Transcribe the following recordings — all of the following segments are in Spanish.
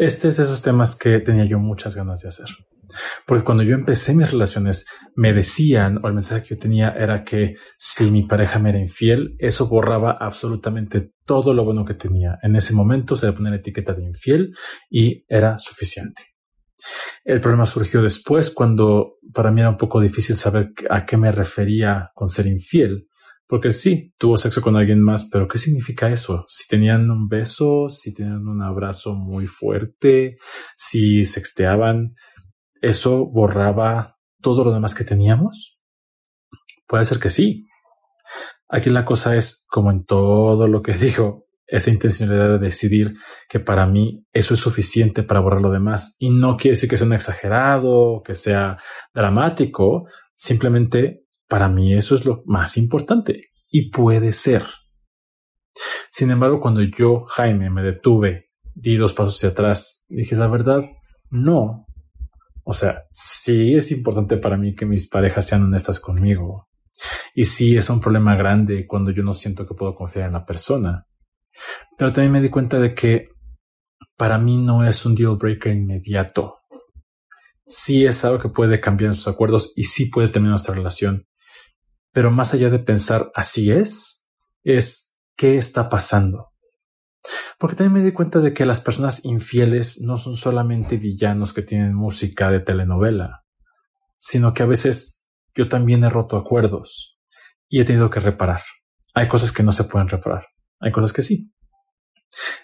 Este es de esos temas que tenía yo muchas ganas de hacer. Porque cuando yo empecé mis relaciones, me decían, o el mensaje que yo tenía era que si mi pareja me era infiel, eso borraba absolutamente todo lo bueno que tenía. En ese momento se le ponía la etiqueta de infiel y era suficiente. El problema surgió después cuando para mí era un poco difícil saber a qué me refería con ser infiel. Porque sí, tuvo sexo con alguien más, pero ¿qué significa eso? Si tenían un beso, si tenían un abrazo muy fuerte, si sexteaban, ¿eso borraba todo lo demás que teníamos? Puede ser que sí. Aquí la cosa es, como en todo lo que digo, esa intencionalidad de decidir que para mí eso es suficiente para borrar lo demás. Y no quiere decir que sea un exagerado, que sea dramático, simplemente para mí eso es lo más importante y puede ser. Sin embargo, cuando yo, Jaime, me detuve, di dos pasos hacia atrás, dije, la verdad, no. O sea, sí es importante para mí que mis parejas sean honestas conmigo. Y sí es un problema grande cuando yo no siento que puedo confiar en la persona. Pero también me di cuenta de que para mí no es un deal breaker inmediato. Sí es algo que puede cambiar nuestros acuerdos y sí puede terminar nuestra relación. Pero más allá de pensar así es, es qué está pasando. Porque también me di cuenta de que las personas infieles no son solamente villanos que tienen música de telenovela, sino que a veces yo también he roto acuerdos y he tenido que reparar. Hay cosas que no se pueden reparar, hay cosas que sí.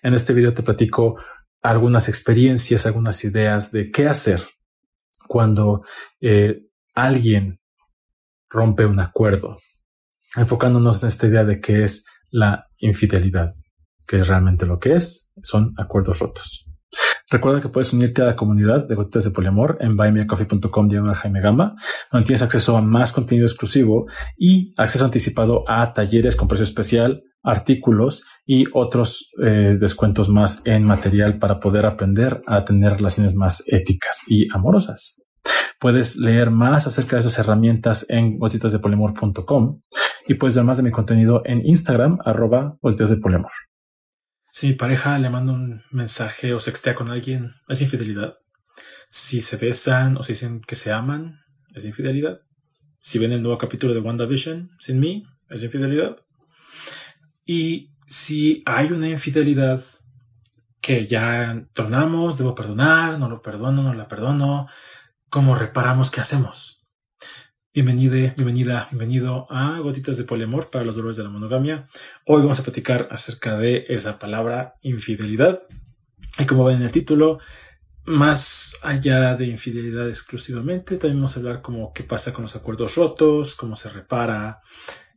En este video te platico algunas experiencias, algunas ideas de qué hacer cuando eh, alguien rompe un acuerdo, enfocándonos en esta idea de qué es la infidelidad, que es realmente lo que es, son acuerdos rotos. Recuerda que puedes unirte a la comunidad de gotitas de poliamor en buymeacoffee.com diagonal Jaime Gama, donde tienes acceso a más contenido exclusivo y acceso anticipado a talleres con precio especial, artículos y otros eh, descuentos más en material para poder aprender a tener relaciones más éticas y amorosas. Puedes leer más acerca de esas herramientas en gotitasdepolimor.com y puedes ver más de mi contenido en Instagram, arroba gotitas. Si mi pareja le manda un mensaje o sextea con alguien, es infidelidad. Si se besan o se dicen que se aman, es infidelidad. Si ven el nuevo capítulo de WandaVision sin mí, es infidelidad. Y si hay una infidelidad que ya tornamos, debo perdonar, no lo perdono, no la perdono, cómo reparamos, qué hacemos. Bienvenida, bienvenida, bienvenido a Gotitas de Poliamor para los dolores de la monogamia. Hoy vamos a platicar acerca de esa palabra infidelidad. Y como ven en el título, más allá de infidelidad exclusivamente, también vamos a hablar como qué pasa con los acuerdos rotos, cómo se repara,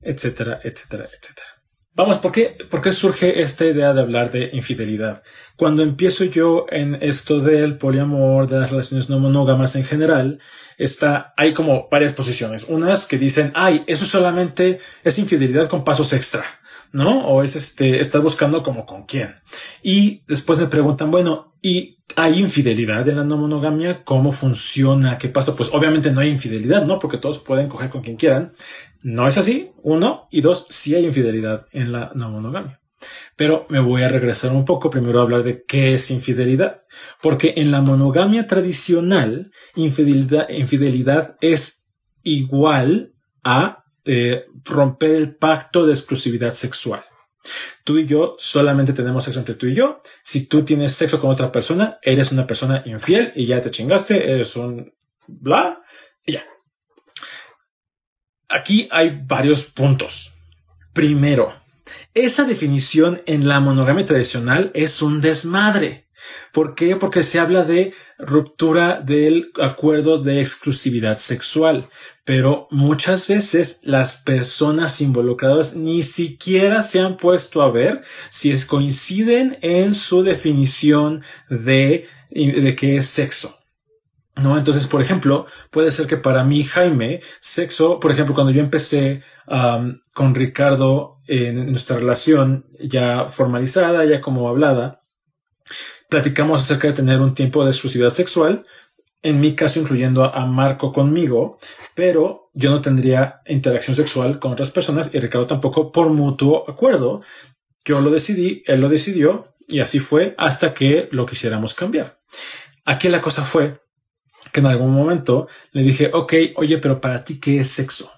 etcétera, etcétera, etcétera. Vamos, ¿por qué, ¿por qué surge esta idea de hablar de infidelidad? Cuando empiezo yo en esto del poliamor, de las relaciones no monógamas en general, está, hay como varias posiciones. Unas que dicen, ay, eso solamente es infidelidad con pasos extra. ¿No? O es este, estar buscando como con quién. Y después me preguntan, bueno, ¿y hay infidelidad en la no monogamia? ¿Cómo funciona? ¿Qué pasa? Pues obviamente no hay infidelidad, ¿no? Porque todos pueden coger con quien quieran. No es así, uno. Y dos, sí hay infidelidad en la no monogamia. Pero me voy a regresar un poco primero a hablar de qué es infidelidad. Porque en la monogamia tradicional, infidelidad, infidelidad es igual a eh, romper el pacto de exclusividad sexual. Tú y yo solamente tenemos sexo entre tú y yo. Si tú tienes sexo con otra persona, eres una persona infiel y ya te chingaste, eres un bla y ya. Aquí hay varios puntos. Primero, esa definición en la monogamia tradicional es un desmadre. ¿Por qué? Porque se habla de ruptura del acuerdo de exclusividad sexual, pero muchas veces las personas involucradas ni siquiera se han puesto a ver si es coinciden en su definición de, de qué es sexo. ¿No? Entonces, por ejemplo, puede ser que para mí, Jaime, sexo, por ejemplo, cuando yo empecé con Ricardo en nuestra relación ya formalizada, ya como hablada, platicamos acerca de tener un tiempo de exclusividad sexual, en mi caso incluyendo a Marco conmigo, pero yo no tendría interacción sexual con otras personas y Ricardo tampoco por mutuo acuerdo. Yo lo decidí, él lo decidió Y así fue hasta que lo quisiéramos cambiar. Aquí la cosa fue que en algún momento le dije, ok, oye, pero para ti, ¿qué es sexo?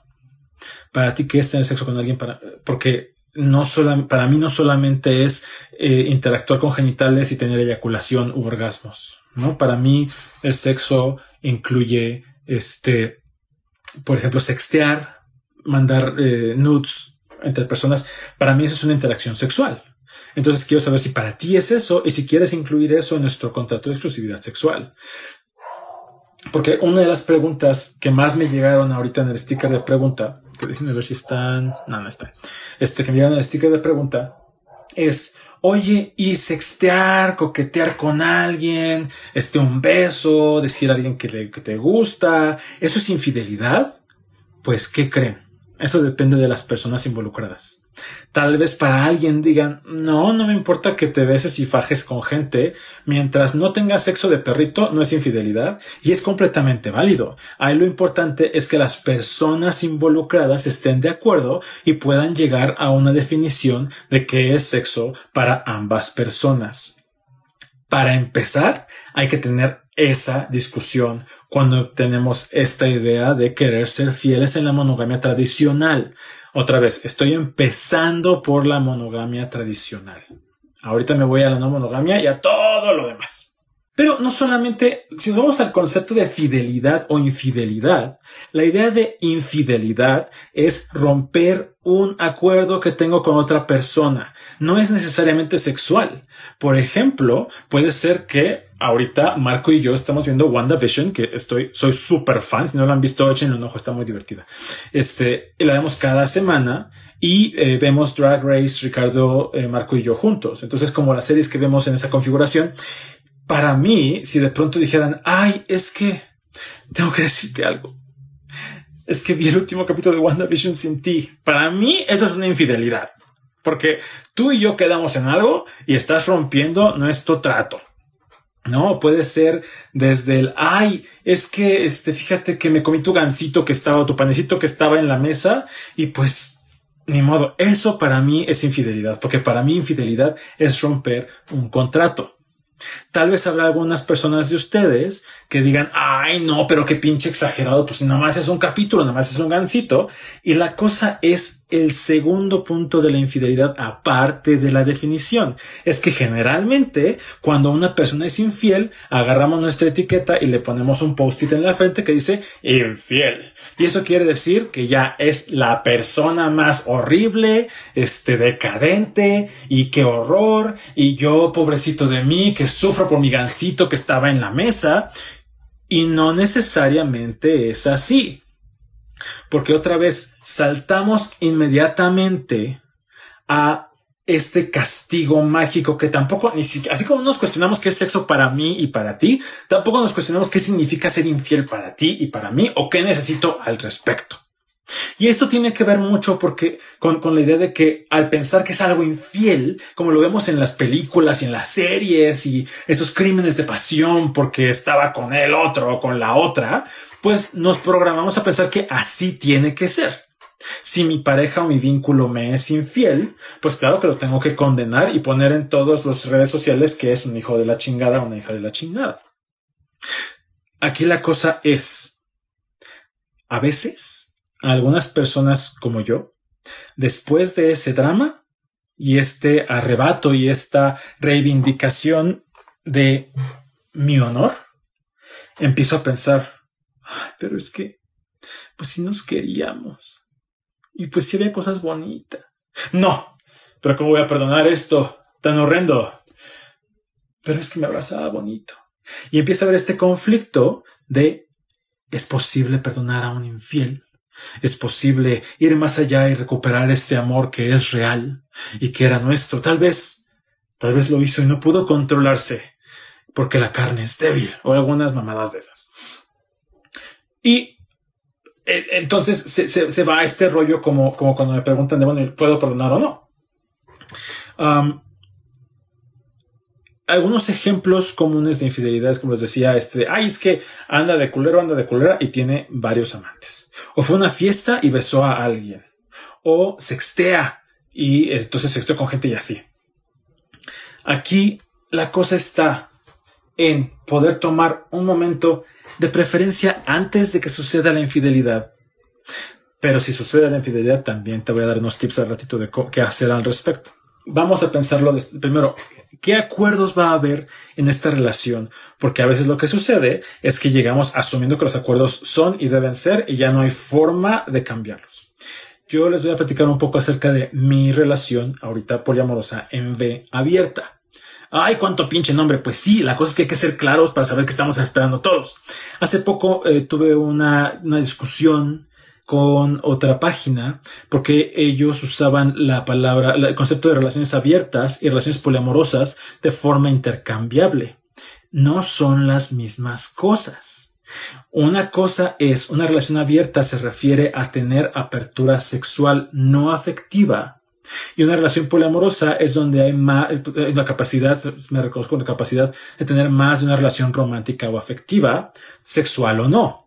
Para ti, ¿qué es tener sexo con alguien? Para, porque no solo, para mí no solamente es eh, interactuar con genitales y tener eyaculación u orgasmos, ¿no? Para mí el sexo incluye, este, por ejemplo, sextear, mandar eh, nudes entre personas. Para mí eso es una interacción sexual. Entonces quiero saber si para ti es eso y si quieres incluir eso en nuestro contrato de exclusividad sexual. Porque una de las preguntas que más me llegaron ahorita en el sticker de pregunta, que déjenme ver si están, no, no está, este que me llegaron en el sticker de pregunta es, oye, y sextear, coquetear con alguien, este, un beso, decir a alguien que, le, que te gusta, ¿eso es infidelidad? Pues, ¿qué creen? Eso depende de las personas involucradas. Tal vez para alguien digan, no, no me importa que te beses y fajes con gente, mientras no tengas sexo de perrito, no es infidelidad y es completamente válido. Ahí lo importante es que las personas involucradas estén de acuerdo y puedan llegar a una definición de qué es sexo para ambas personas. Para empezar, hay que tener esa discusión cuando tenemos esta idea de querer ser fieles en la monogamia tradicional. Otra vez, estoy empezando por la monogamia tradicional. Ahorita me voy a la no monogamia y a todo lo demás. Pero no solamente, si vamos al concepto de fidelidad o infidelidad, la idea de infidelidad es romper un acuerdo que tengo con otra persona. No es necesariamente sexual. Por ejemplo, puede ser que ahorita Marco y yo estamos viendo WandaVision, que estoy, soy súper fan. Si no lo han visto, échenle un ojo, está muy divertida. Este, la vemos cada semana y eh, vemos Drag Race, Ricardo, eh, Marco y yo juntos. Entonces, como las series que vemos en esa configuración, para mí, si de pronto dijeran, ay, es que tengo que decirte algo. Es que vi el último capítulo de WandaVision sin ti. Para mí, eso es una infidelidad. Porque tú y yo quedamos en algo y estás rompiendo nuestro trato. No, puede ser desde el, ay, es que, este, fíjate que me comí tu gansito que estaba, tu panecito que estaba en la mesa y pues, ni modo, eso para mí es infidelidad, porque para mí infidelidad es romper un contrato. Tal vez habrá algunas personas de ustedes que digan, ay, no, pero qué pinche exagerado, pues nada más es un capítulo, nada más es un gancito. Y la cosa es el segundo punto de la infidelidad, aparte de la definición. Es que generalmente, cuando una persona es infiel, agarramos nuestra etiqueta y le ponemos un post-it en la frente que dice infiel. Y eso quiere decir que ya es la persona más horrible, este, decadente, y qué horror, y yo, pobrecito de mí, que sufro por mi gancito que estaba en la mesa. Y no necesariamente es así. Porque otra vez saltamos inmediatamente a este castigo mágico que tampoco, ni siquiera, así como nos cuestionamos qué es sexo para mí y para ti, tampoco nos cuestionamos qué significa ser infiel para ti y para mí o qué necesito al respecto. Y esto tiene que ver mucho porque con, con, la idea de que al pensar que es algo infiel, como lo vemos en las películas y en las series y esos crímenes de pasión porque estaba con el otro o con la otra, pues nos programamos a pensar que así tiene que ser. Si mi pareja o mi vínculo me es infiel, pues claro que lo tengo que condenar y poner en todas las redes sociales que es un hijo de la chingada o una hija de la chingada. Aquí la cosa es, a veces algunas personas como yo, después de ese drama y este arrebato y esta reivindicación de mi honor, empiezo a pensar, pero es que, pues si nos queríamos y pues si había cosas bonitas. No, pero ¿cómo voy a perdonar esto tan horrendo? Pero es que me abrazaba bonito. Y empieza a haber este conflicto de, ¿es posible perdonar a un infiel? Es posible ir más allá y recuperar ese amor que es real y que era nuestro. Tal vez, tal vez lo hizo y no pudo controlarse porque la carne es débil o algunas mamadas de esas. Y eh, entonces se, va a este rollo como, como cuando me preguntan de, bueno, ¿puedo perdonar o no? Algunos ejemplos comunes de infidelidades, como les decía, este, ay, es que anda de culero, anda de culera y tiene varios amantes. O fue una fiesta y besó a alguien. O sextea y entonces sexteó con gente y así. Aquí la cosa está en poder tomar un momento de preferencia antes de que suceda la infidelidad. Pero si sucede la infidelidad, también te voy a dar unos tips al ratito de qué hacer al respecto. Vamos a pensarlo primero. ¿Qué acuerdos va a haber en esta relación? Porque a veces lo que sucede es que llegamos asumiendo que los acuerdos son y deben ser y ya no hay forma de cambiarlos. Yo les voy a platicar un poco acerca de mi relación ahorita poliamorosa en B abierta. Ay, cuánto pinche nombre. Pues sí, la cosa es que hay que ser claros para saber qué estamos esperando todos. Hace poco eh, tuve una, una discusión con otra página porque ellos usaban la palabra, el concepto de relaciones abiertas y relaciones poliamorosas de forma intercambiable. No son las mismas cosas. Una cosa es, una relación abierta se refiere a tener apertura sexual no afectiva y una relación poliamorosa es donde hay más, la capacidad, me reconozco la capacidad de tener más de una relación romántica o afectiva, sexual o no.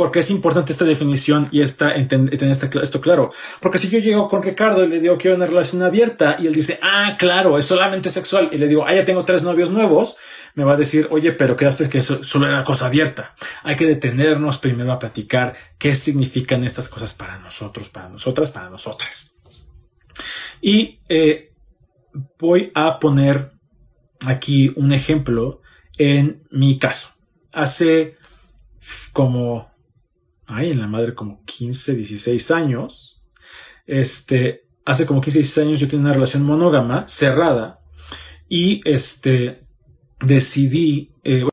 Porque es importante esta definición y esta, tener esto claro. Porque si yo llego con Ricardo y le digo quiero una relación abierta y él dice, ah, claro, es solamente sexual y le digo, ah, ya tengo tres novios nuevos, me va a decir, oye, pero ¿qué haces que eso solo era cosa abierta? Hay que detenernos primero a platicar qué significan estas cosas para nosotros, para nosotras, para nosotras. Y eh, voy a poner aquí un ejemplo en mi caso. Hace como, ay, en la madre, como 15, 16 años, este, hace como 15, 16 años yo tenía una relación monógama cerrada y este, decidí, eh,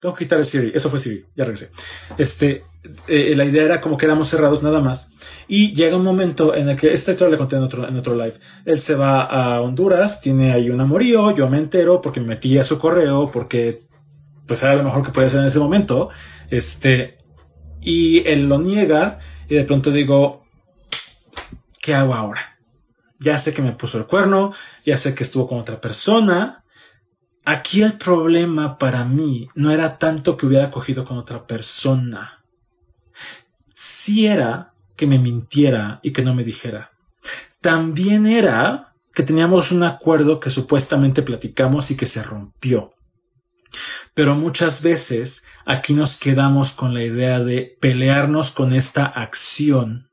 tengo que quitar el Siri. Eso fue Siri. Ya regresé. Este, eh, la idea era como que éramos cerrados nada más. Y llega un momento en el que, esta historia la conté en otro, en otro live. Él se va a Honduras, tiene ahí un amorío, yo me entero porque me metí a su correo, porque pues era lo mejor que podía hacer en ese momento. Este, y él lo niega y de pronto digo, ¿qué hago ahora? Ya sé que me puso el cuerno, ya sé que estuvo con otra persona, Aquí el problema para mí no era tanto que hubiera cogido con otra persona. Si era que me mintiera y que no me dijera. También era que teníamos un acuerdo que supuestamente platicamos y que se rompió. Pero muchas veces aquí nos quedamos con la idea de pelearnos con esta acción,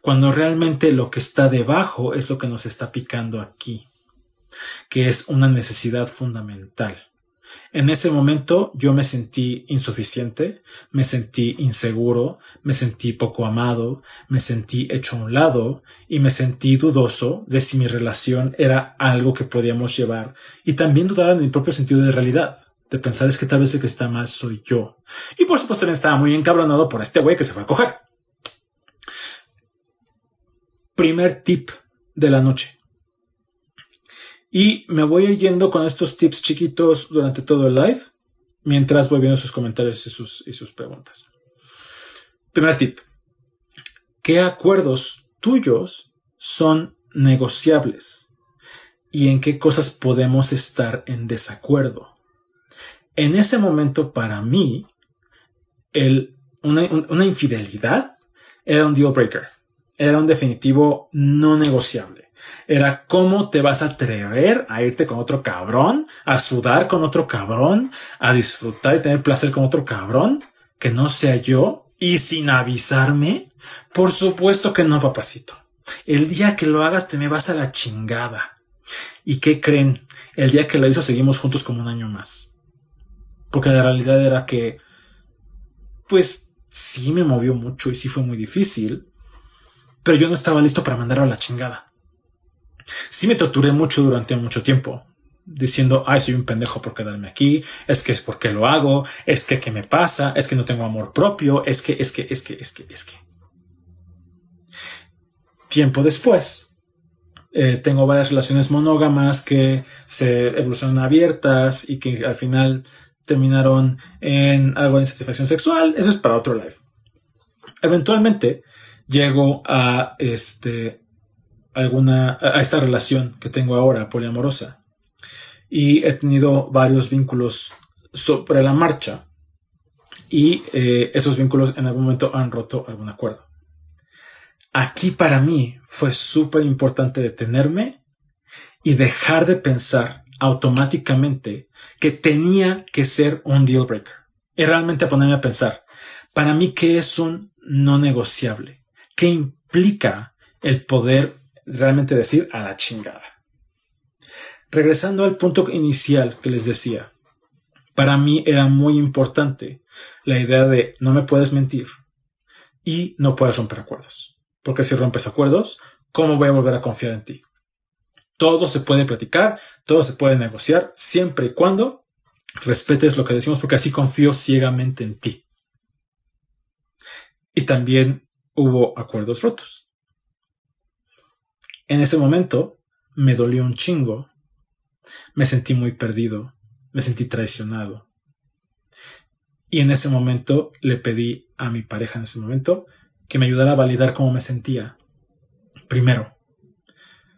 cuando realmente lo que está debajo es lo que nos está picando aquí que es una necesidad fundamental. En ese momento yo me sentí insuficiente, me sentí inseguro, me sentí poco amado, me sentí hecho a un lado y me sentí dudoso de si mi relación era algo que podíamos llevar y también dudaba en mi propio sentido de realidad, de pensar es que tal vez el que está mal soy yo. Y por supuesto también estaba muy encabronado por este güey que se fue a coger. Primer tip de la noche. Y me voy yendo con estos tips chiquitos durante todo el live, mientras voy viendo sus comentarios y sus, y sus preguntas. Primer tip. ¿Qué acuerdos tuyos son negociables? ¿Y en qué cosas podemos estar en desacuerdo? En ese momento, para mí, el, una, una infidelidad era un deal breaker. Era un definitivo no negociable era cómo te vas a atrever a irte con otro cabrón, a sudar con otro cabrón, a disfrutar y tener placer con otro cabrón, que no sea yo y sin avisarme. Por supuesto que no, papacito. El día que lo hagas te me vas a la chingada. ¿Y qué creen? El día que lo hizo seguimos juntos como un año más. Porque la realidad era que, pues sí me movió mucho y sí fue muy difícil, pero yo no estaba listo para mandarlo a la chingada sí me torturé mucho durante mucho tiempo, diciendo, ay, soy un pendejo por quedarme aquí, es que es porque lo hago, es que qué me pasa, es que no tengo amor propio, es que, es que, es que, es que, es que. Tiempo después, eh, tengo varias relaciones monógamas que se evolucionan abiertas y que al final terminaron en algo de insatisfacción sexual. Eso es para otro live. Eventualmente llego a este alguna, a esta relación que tengo ahora, poliamorosa. Y he tenido varios vínculos sobre la marcha y eh, esos vínculos en algún momento han roto algún acuerdo. Aquí para mí fue súper importante detenerme y dejar de pensar automáticamente que tenía que ser un deal breaker. Y realmente ponerme a pensar, para mí, ¿qué es un no negociable? ¿Qué implica el poder realmente decir a la chingada? Regresando al punto inicial que les decía, para mí era muy importante la idea de no me puedes mentir y no puedes romper acuerdos. Porque si rompes acuerdos, ¿cómo voy a volver a confiar en ti? Todo se puede platicar, todo se puede negociar, siempre y cuando respetes lo que decimos, porque así confío ciegamente en ti. Y también hubo acuerdos rotos. En ese momento me dolió un chingo, me sentí muy perdido, me sentí traicionado. Y en ese momento le pedí a mi pareja en ese momento que me ayudara a validar cómo me sentía. Primero,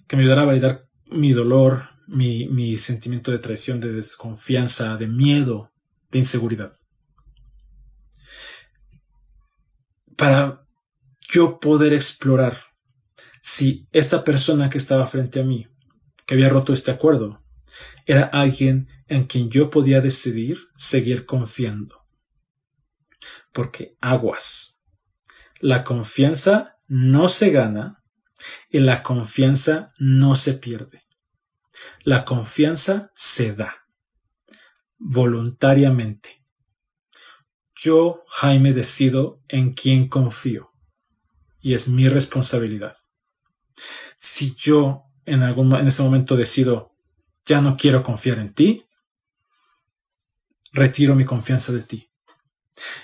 que me ayudara a validar mi dolor, mi, mi sentimiento de traición, de desconfianza, de miedo, de inseguridad. Para yo poder explorar si esta persona que estaba frente a mí, que había roto este acuerdo, era alguien en quien yo podía decidir seguir confiando. Porque aguas. La confianza no se gana y la confianza no se pierde. La confianza se da voluntariamente. Yo, Jaime, decido en quién confío y es mi responsabilidad. Si yo en algún en ese momento decido ya no quiero confiar en ti, retiro mi confianza de ti.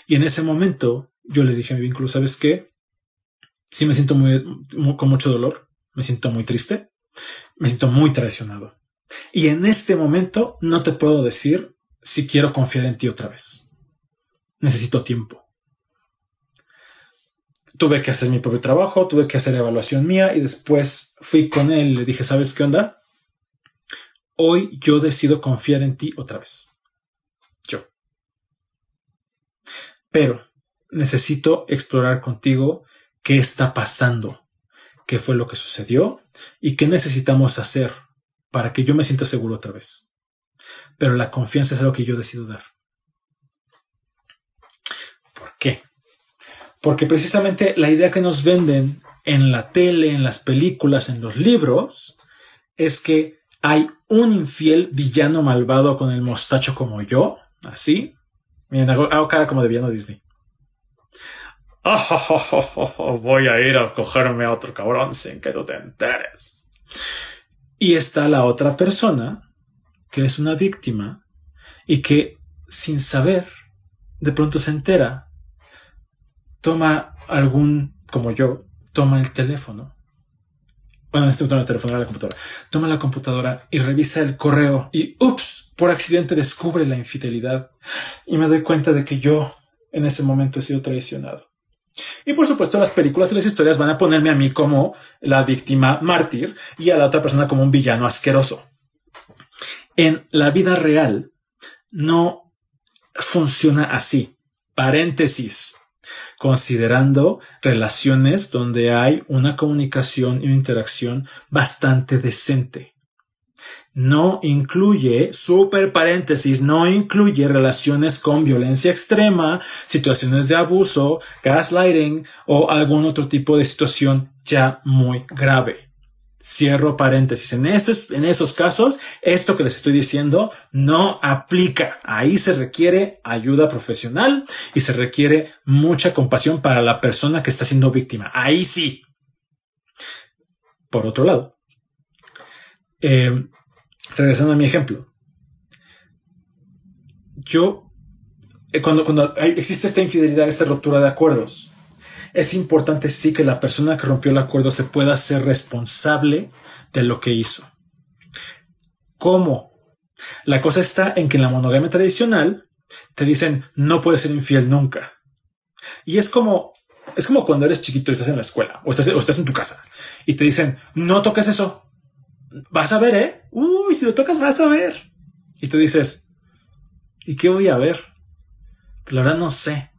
Y en ese momento yo le dije a mi vínculo, ¿sabes qué? Sí me siento muy, con mucho dolor, me siento muy triste, me siento muy traicionado. Y en este momento no te puedo decir si quiero confiar en ti otra vez. Necesito tiempo. Tuve que hacer mi propio trabajo, tuve que hacer evaluación mía y después fui con él y le dije, ¿sabes qué onda? Hoy yo decido confiar en ti otra vez. Yo. Pero necesito explorar contigo qué está pasando, qué fue lo que sucedió y qué necesitamos hacer para que yo me sienta seguro otra vez. Pero la confianza es algo que yo decido dar. ¿Por qué? Porque precisamente la idea que nos venden en la tele, en las películas, en los libros, es que hay un infiel villano malvado con el mostacho como yo, así. Miren, hago, cara como de villano Disney. voy a ir a cogerme a otro cabrón sin que tú te enteres. Y está la otra persona, que es una víctima, y que sin saber, de pronto se entera, toma algún, como yo, toma el teléfono. Bueno, este toma el teléfono, la computadora. Toma la computadora y revisa el correo y, ups, por accidente descubre la infidelidad. Y me doy cuenta de que yo en ese momento he sido traicionado. Y por supuesto, las películas y las historias van a ponerme a mí como la víctima mártir y a la otra persona como un villano asqueroso. En la vida real no funciona así. Paréntesis. Considerando relaciones donde hay una comunicación y una interacción bastante decente no incluye, super paréntesis, no incluye relaciones con violencia extrema, situaciones de abuso, gaslighting o algún otro tipo de situación ya muy grave. Cierro paréntesis. En esos, en esos casos, esto que les estoy diciendo no aplica. Ahí se requiere ayuda profesional y se requiere mucha compasión para la persona que está siendo víctima. Ahí sí. Por otro lado, eh, regresando a mi ejemplo, yo, eh, cuando, cuando existe esta infidelidad, esta ruptura de acuerdos, es importante sí que la persona que rompió el acuerdo se pueda ser responsable de lo que hizo. ¿Cómo? La cosa está en que en la monogamia tradicional te dicen no puedes ser infiel nunca. Y es como, es como cuando eres chiquito y estás en la escuela o estás, o estás en tu casa y te dicen no toques eso vas a ver, ¿eh? Uy, si lo tocas, vas a ver. Y tú dices, ¿y qué voy a ver? Pero la verdad no sé.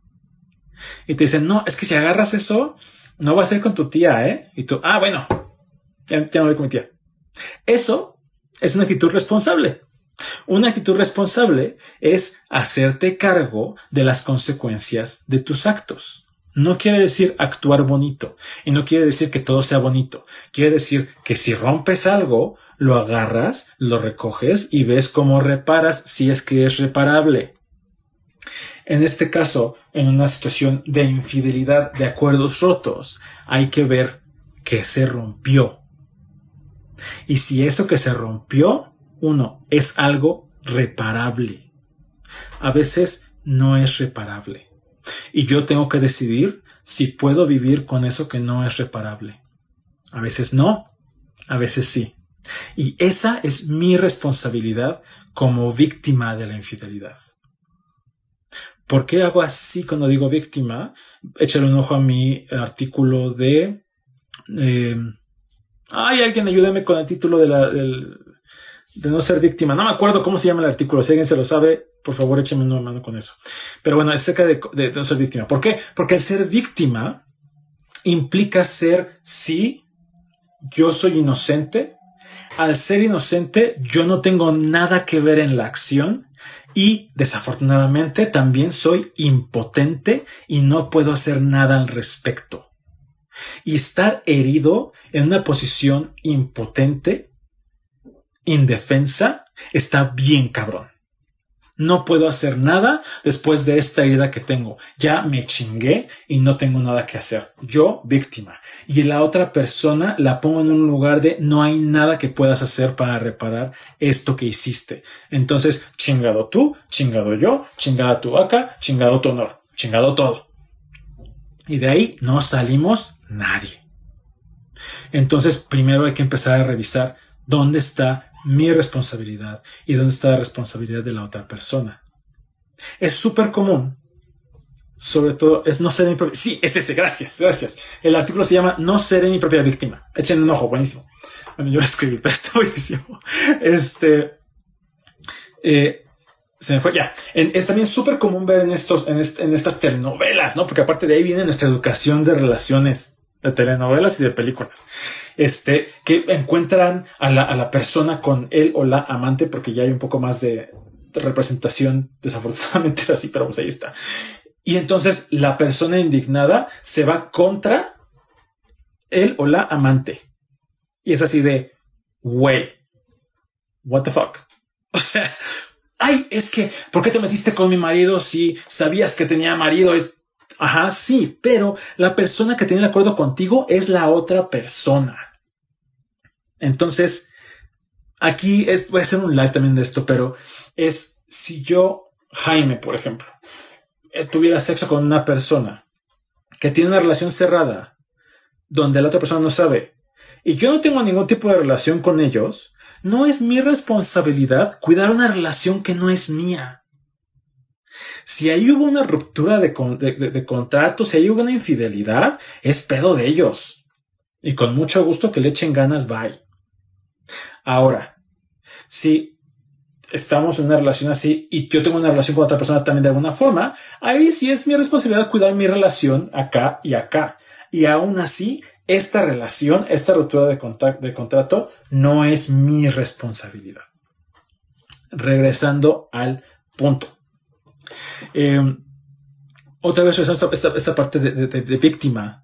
Y te dicen, no, es que si agarras eso, no va a ser con tu tía, ¿eh? Y tú, ah, bueno, ya, no voy con mi tía. Eso es una actitud responsable. Una actitud responsable es hacerte cargo de las consecuencias de tus actos. No quiere decir actuar bonito y no quiere decir que todo sea bonito. Quiere decir que si rompes algo, lo agarras, lo recoges y ves cómo reparas si es que es reparable. En este caso, en una situación de infidelidad de acuerdos rotos, hay que ver que se rompió. Y si eso que se rompió, uno, es algo reparable. A veces no es reparable. Y yo tengo que decidir si puedo vivir con eso que no es reparable. A veces no, a veces sí. Y esa es mi responsabilidad como víctima de la infidelidad. ¿Por qué hago así cuando digo víctima? Échale un ojo a mi artículo de... Eh, ay, alguien ayúdame con el título de, la, del, de no ser víctima. No me acuerdo cómo se llama el artículo. Si alguien se lo sabe, por favor, écheme una mano con eso. Pero bueno, es cerca de, de, no ser víctima. ¿Por qué? Porque el ser víctima implica ser, sí, yo soy inocente. Al ser inocente, yo no tengo nada que ver en la acción y desafortunadamente también soy impotente y no puedo hacer nada al respecto. Y estar herido en una posición impotente, indefensa, está bien cabrón. No puedo hacer nada después de esta herida que tengo. Ya me chingué y no tengo nada que hacer. Yo, víctima. Y la otra persona la pongo en un lugar de no hay nada que puedas hacer para reparar esto que hiciste. Entonces, chingado tú, chingado yo, chingada tu vaca, chingado tu honor, chingado todo. Y de ahí no salimos nadie. Entonces, primero hay que empezar a revisar dónde está mi responsabilidad y dónde está la responsabilidad de la otra persona. Es súper común, sobre todo, es no ser mi propia. Sí, es ese, gracias, gracias. El artículo se llama No seré mi propia víctima. Echen un ojo, buenísimo. Bueno, yo lo escribí, pero está buenísimo. Este. Eh, se me fue ya. es también súper común ver en estos, en, en estas telenovelas, ¿no? Porque aparte de ahí viene nuestra educación de relaciones de telenovelas y de películas, este, que encuentran a la, a la persona con él o la amante, porque ya hay un poco más de, representación, desafortunadamente es así, pero pues ahí está. Y entonces la persona indignada se va contra él o la amante. Y es así de, wey, what the fuck. O sea, ay, es que, ¿por qué te metiste con mi marido si sabías que tenía marido? Es, Ajá, sí, pero la persona que tiene el acuerdo contigo es la otra persona. Entonces, aquí es, voy a hacer un live también de esto, pero es si yo, Jaime, por ejemplo, eh, tuviera sexo con una persona que tiene una relación cerrada, donde la otra persona no sabe, y yo no tengo ningún tipo de relación con ellos, no es mi responsabilidad cuidar una relación que no es mía. Si ahí hubo una ruptura de, de, contrato, si ahí hubo una infidelidad, es pedo de ellos. Y con mucho gusto que le echen ganas, bye. Ahora, si estamos en una relación así y yo tengo una relación con otra persona también de alguna forma, ahí sí es mi responsabilidad cuidar mi relación acá y acá. Y aún así, esta relación, esta ruptura de, de contrato no es mi responsabilidad. Regresando al punto. Eh, otra vez esta, esta, parte de, víctima.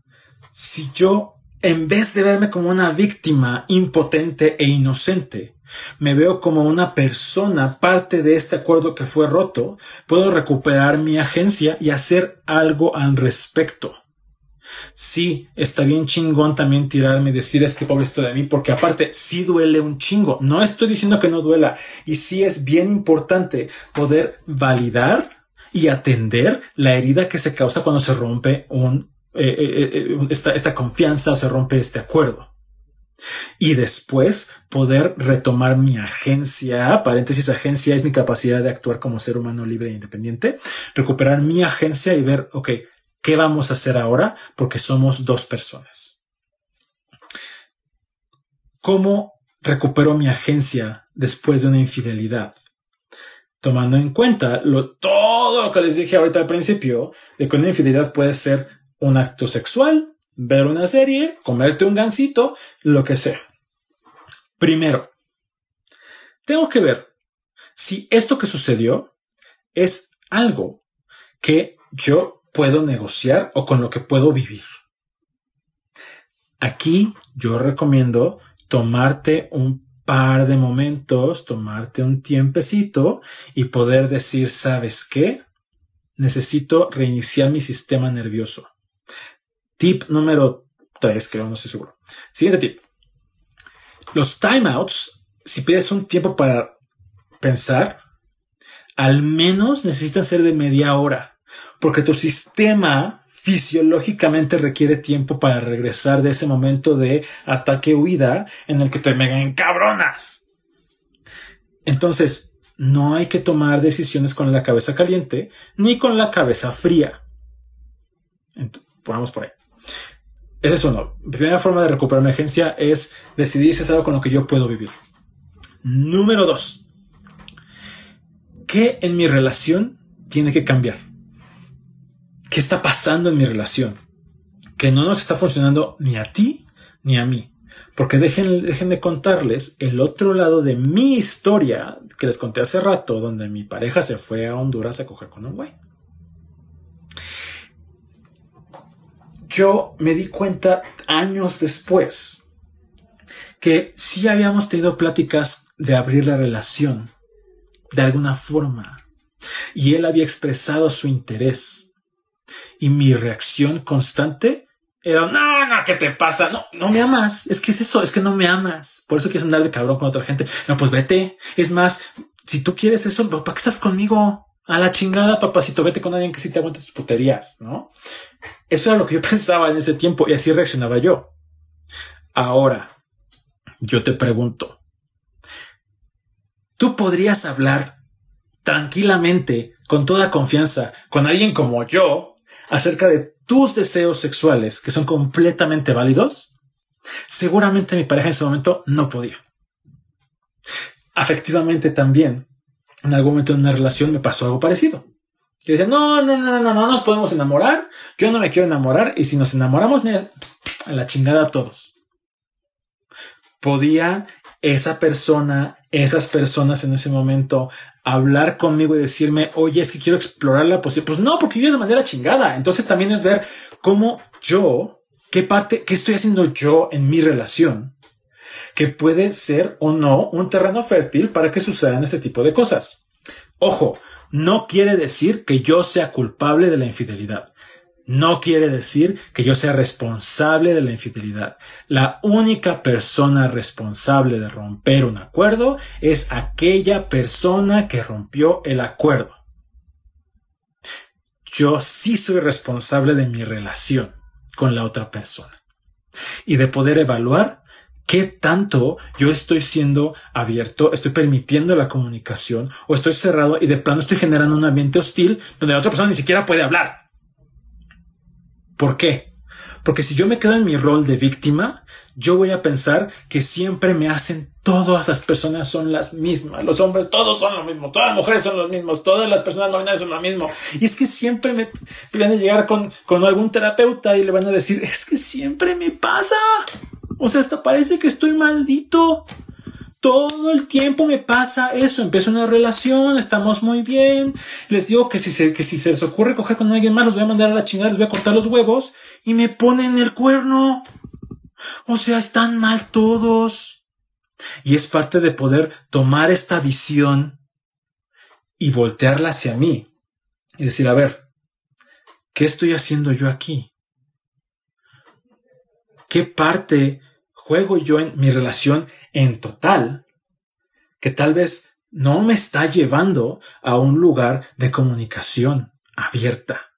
Si yo, en vez de verme como una víctima impotente e inocente, me veo como una persona parte de este acuerdo que fue roto, puedo recuperar mi agencia y hacer algo al respecto. Sí, está bien chingón también tirarme y decir es que pobre esto de mí, porque aparte sí duele un chingo. No estoy diciendo que no duela. Y sí es bien importante poder validar y atender la herida que se causa cuando se rompe un, eh, eh, eh, esta, esta confianza o se rompe este acuerdo. Y después poder retomar mi agencia, paréntesis, agencia es mi capacidad de actuar como ser humano libre e independiente, recuperar mi agencia y ver, ok, ¿qué vamos a hacer ahora? Porque somos dos personas. ¿Cómo recupero mi agencia después de una infidelidad? tomando en cuenta lo, todo lo que les dije ahorita al principio, de que una infidelidad puede ser un acto sexual, ver una serie, comerte un gansito, lo que sea. Primero, tengo que ver si esto que sucedió es algo que yo puedo negociar o con lo que puedo vivir. Aquí yo recomiendo tomarte un par de momentos, tomarte un tiempecito y poder decir, ¿sabes qué? Necesito reiniciar mi sistema nervioso. Tip número 3, creo, no estoy seguro. Siguiente tip. Los timeouts, si pides un tiempo para pensar, al menos necesitan ser de media hora, porque tu sistema fisiológicamente requiere tiempo para regresar de ese momento de ataque-huida en el que te mega encabronas. Entonces, no hay que tomar decisiones con la cabeza caliente ni con la cabeza fría. vamos por ahí. Esa es uno. La primera forma de recuperar emergencia es decidir si es algo con lo que yo puedo vivir. Número dos. ¿Qué en mi relación tiene que cambiar? ¿Qué está pasando en mi relación? Que no nos está funcionando ni a ti ni a mí. Porque dejen, de contarles el otro lado de mi historia que les conté hace rato, donde mi pareja se fue a Honduras a coger con un güey. yo me di cuenta años después que sí habíamos tenido pláticas de abrir la relación de alguna forma y él había expresado su interés y mi reacción constante era no, no, ¿qué te pasa? No, no me amas. Es que es eso, es que no me amas. Por eso quieres andar de cabrón con otra gente. No, pues vete. Es más, si tú quieres eso, ¿para qué estás conmigo? A la chingada, papacito, vete con alguien que sí te aguante tus puterías, ¿no? Eso era lo que yo pensaba en ese tiempo y así reaccionaba yo. Ahora, yo te pregunto, ¿tú podrías hablar tranquilamente, con toda confianza, con alguien como yo, acerca de tus deseos sexuales que son completamente válidos? Seguramente mi pareja en ese momento no podía. Afectivamente también, en algún momento en una relación me pasó algo parecido. Yo decía, no, no, no, no, no nos podemos enamorar. Yo no me quiero enamorar. Y si nos enamoramos, a la chingada a todos. Podía esa persona, esas personas en ese momento hablar conmigo y decirme, oye, es que quiero explorar la posibilidad. Pues no, porque yo de manera chingada. Entonces también es ver cómo yo, qué parte, qué estoy haciendo yo en mi relación, que puede ser o no un terreno fértil para que sucedan este tipo de cosas. Ojo, no quiere decir que yo sea culpable de la infidelidad. No quiere decir que yo sea responsable de la infidelidad. La única persona responsable de romper un acuerdo es aquella persona que rompió el acuerdo. Yo sí soy responsable de mi relación con la otra persona y de poder evaluar qué tanto yo estoy siendo abierto, estoy permitiendo la comunicación o estoy cerrado y de plano estoy generando un ambiente hostil donde la otra persona ni siquiera puede hablar. ¿Por qué? Porque si yo me quedo en mi rol de víctima, yo voy a pensar que siempre me hacen todas las personas son las mismas, los hombres todos son lo mismo, todas las mujeres son los mismos, todas las personas no son lo mismo. Y es que siempre me van a llegar con, con algún terapeuta y le van a decir, es que siempre me pasa. O sea, hasta parece que estoy maldito. Todo el tiempo me pasa eso. Empiezo una relación, estamos muy bien. Les digo que si se, que si se les ocurre coger con alguien más, los voy a mandar a la chingada, les voy a cortar los huevos y me ponen el cuerno. O sea, están mal todos. Y es parte de poder tomar esta visión y voltearla hacia mí y decir, a ver, ¿qué estoy haciendo yo aquí? ¿Qué parte juego yo en mi relación en total que tal vez no me está llevando a un lugar de comunicación abierta.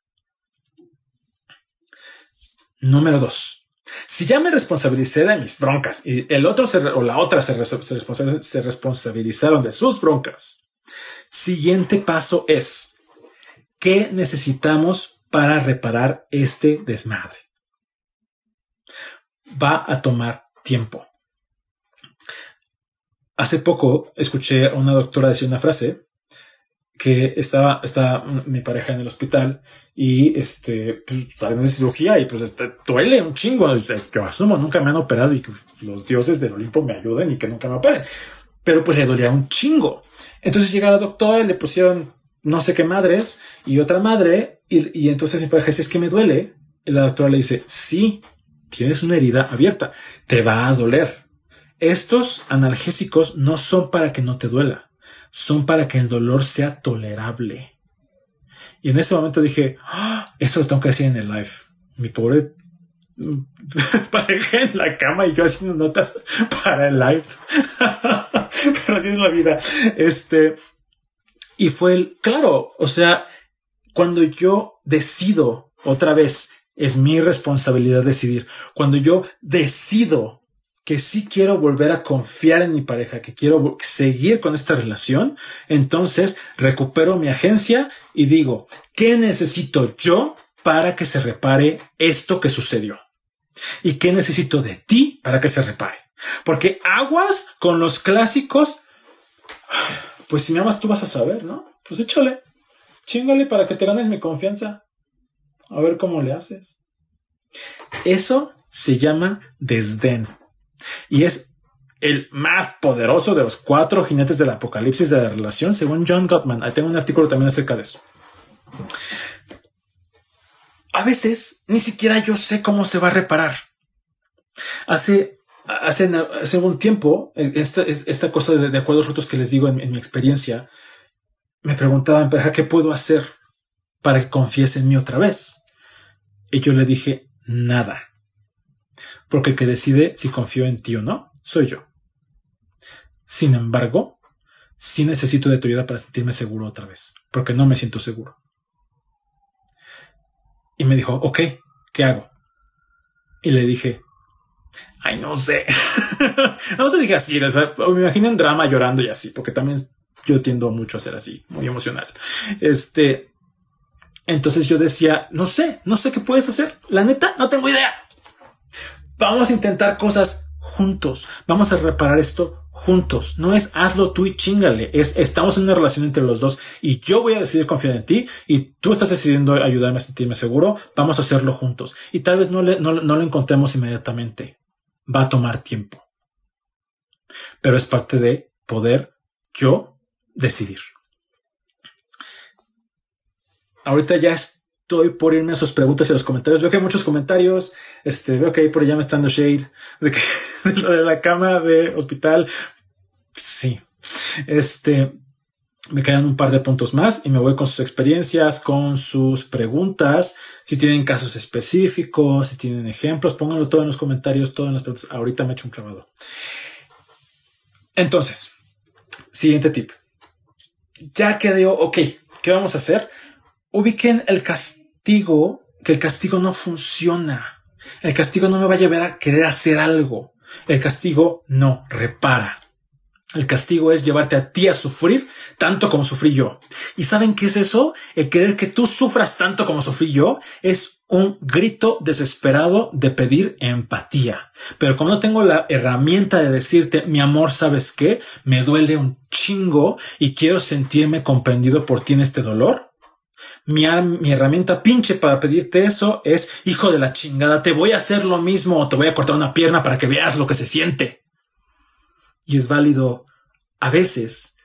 Número dos. Si ya me responsabilicé de mis broncas y el otro o la otra se, se responsabilizaron de sus broncas, siguiente paso es, ¿qué necesitamos para reparar este desmadre? Va a tomar tiempo. Hace poco escuché a una doctora decir una frase que estaba, está mi pareja en el hospital y este, pues, saliendo de cirugía y pues este, duele un chingo. Yo asumo, nunca me han operado y que los dioses del Olimpo me ayuden y que nunca me operen. pero pues le dolía un chingo. Entonces llega la doctora y le pusieron no sé qué madres y otra madre y, entonces mi pareja dice es que me duele. Y la doctora le dice sí, tienes una herida abierta, te va a doler. Estos analgésicos no son para que no te duela, son para que el dolor sea tolerable. Y en ese momento dije, ah, eso lo tengo que decir en el live. Mi pobre pareja en la cama y yo haciendo notas para el live. Pero así es la vida. Este, y fue el, claro, o sea, cuando yo decido otra vez, es mi responsabilidad decidir. Cuando yo decido que sí quiero volver a confiar en mi pareja, que quiero seguir con esta relación, entonces recupero mi agencia y digo, ¿qué necesito yo para que se repare esto que sucedió? ¿Y qué necesito de ti para que se repare? Porque aguas con los clásicos, pues si me amas tú vas a saber, ¿no? Pues échale, chingale para que te ganes mi confianza. A ver cómo le haces. Eso se llama desdén y es el más poderoso de los cuatro jinetes del apocalipsis de la relación, según John Gottman. Ahí tengo un artículo también acerca de eso. A veces ni siquiera yo sé cómo se va a reparar. Hace, hace, hace un tiempo, esta, esta cosa de, acuerdos rotos que les digo en, mi experiencia, me preguntaban, ¿qué puedo hacer para que confiese en mí otra vez? Y yo le dije, nada porque el que decide si confío en ti o no soy yo. Sin embargo, sí necesito de tu ayuda para sentirme seguro otra vez, porque no me siento seguro. Y me dijo, ok, ¿qué hago? Y le dije, ay, no sé. no se dije así, me imagino en drama llorando y así, porque también yo tiendo mucho a ser así, muy emocional. Este, entonces yo decía, no sé, no sé qué puedes hacer. La neta, no tengo idea. Vamos a intentar cosas juntos. Vamos a reparar esto juntos. No es hazlo tú y chingale. Es estamos en una relación entre los dos y yo voy a decidir confiar en ti y tú estás decidiendo ayudarme a sentirme seguro. Vamos a hacerlo juntos. Y tal vez no, le, no, no lo encontremos inmediatamente. Va a tomar tiempo. Pero es parte de poder yo decidir. Ahorita ya es estoy por irme a sus preguntas y los comentarios. Veo que hay muchos comentarios. Este, veo que ahí por allá me está dando shade de, que, lo de la cama de hospital. Sí. Este, me quedan un par de puntos más y me voy con sus experiencias, con sus preguntas. Si tienen casos específicos, si tienen ejemplos, pónganlo todo en los comentarios, todo en las preguntas. Ahorita me echo un clavado. Entonces, siguiente tip. Ya quedó, ok, ¿qué vamos a hacer? Ubiquen el castigo que el castigo no funciona. El castigo no me va a llevar a querer hacer algo. El castigo no repara. El castigo es llevarte a ti a sufrir tanto como sufrí yo. ¿Y saben qué es eso? El querer que tú sufras tanto como sufrí yo es un grito desesperado de pedir empatía. Pero como no tengo la herramienta de decirte, mi amor, ¿sabes qué? Me duele un chingo y quiero sentirme comprendido por ti en este dolor mi, mi herramienta pinche para pedirte eso es, hijo de la chingada, te voy a hacer lo mismo o te voy a cortar una pierna para que veas lo que se siente. Y es válido a veces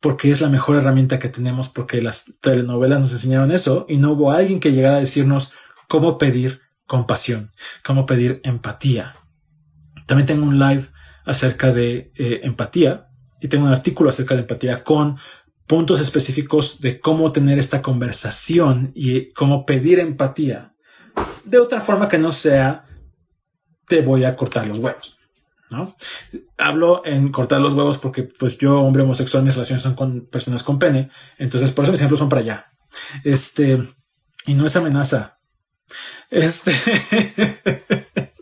porque es la mejor herramienta que tenemos porque las telenovelas nos enseñaron eso y no hubo alguien que llegara a decirnos cómo pedir compasión, cómo pedir empatía. También tengo un live acerca de eh, empatía y tengo un artículo acerca de empatía con puntos específicos de cómo tener esta conversación y cómo pedir empatía de otra forma que no sea te voy a cortar los huevos. ¿no? Hablo en cortar los huevos porque pues yo, hombre homosexual, mis relaciones son con personas con pene. Entonces, por eso mis ejemplos son para allá. Este, y no es amenaza. Este,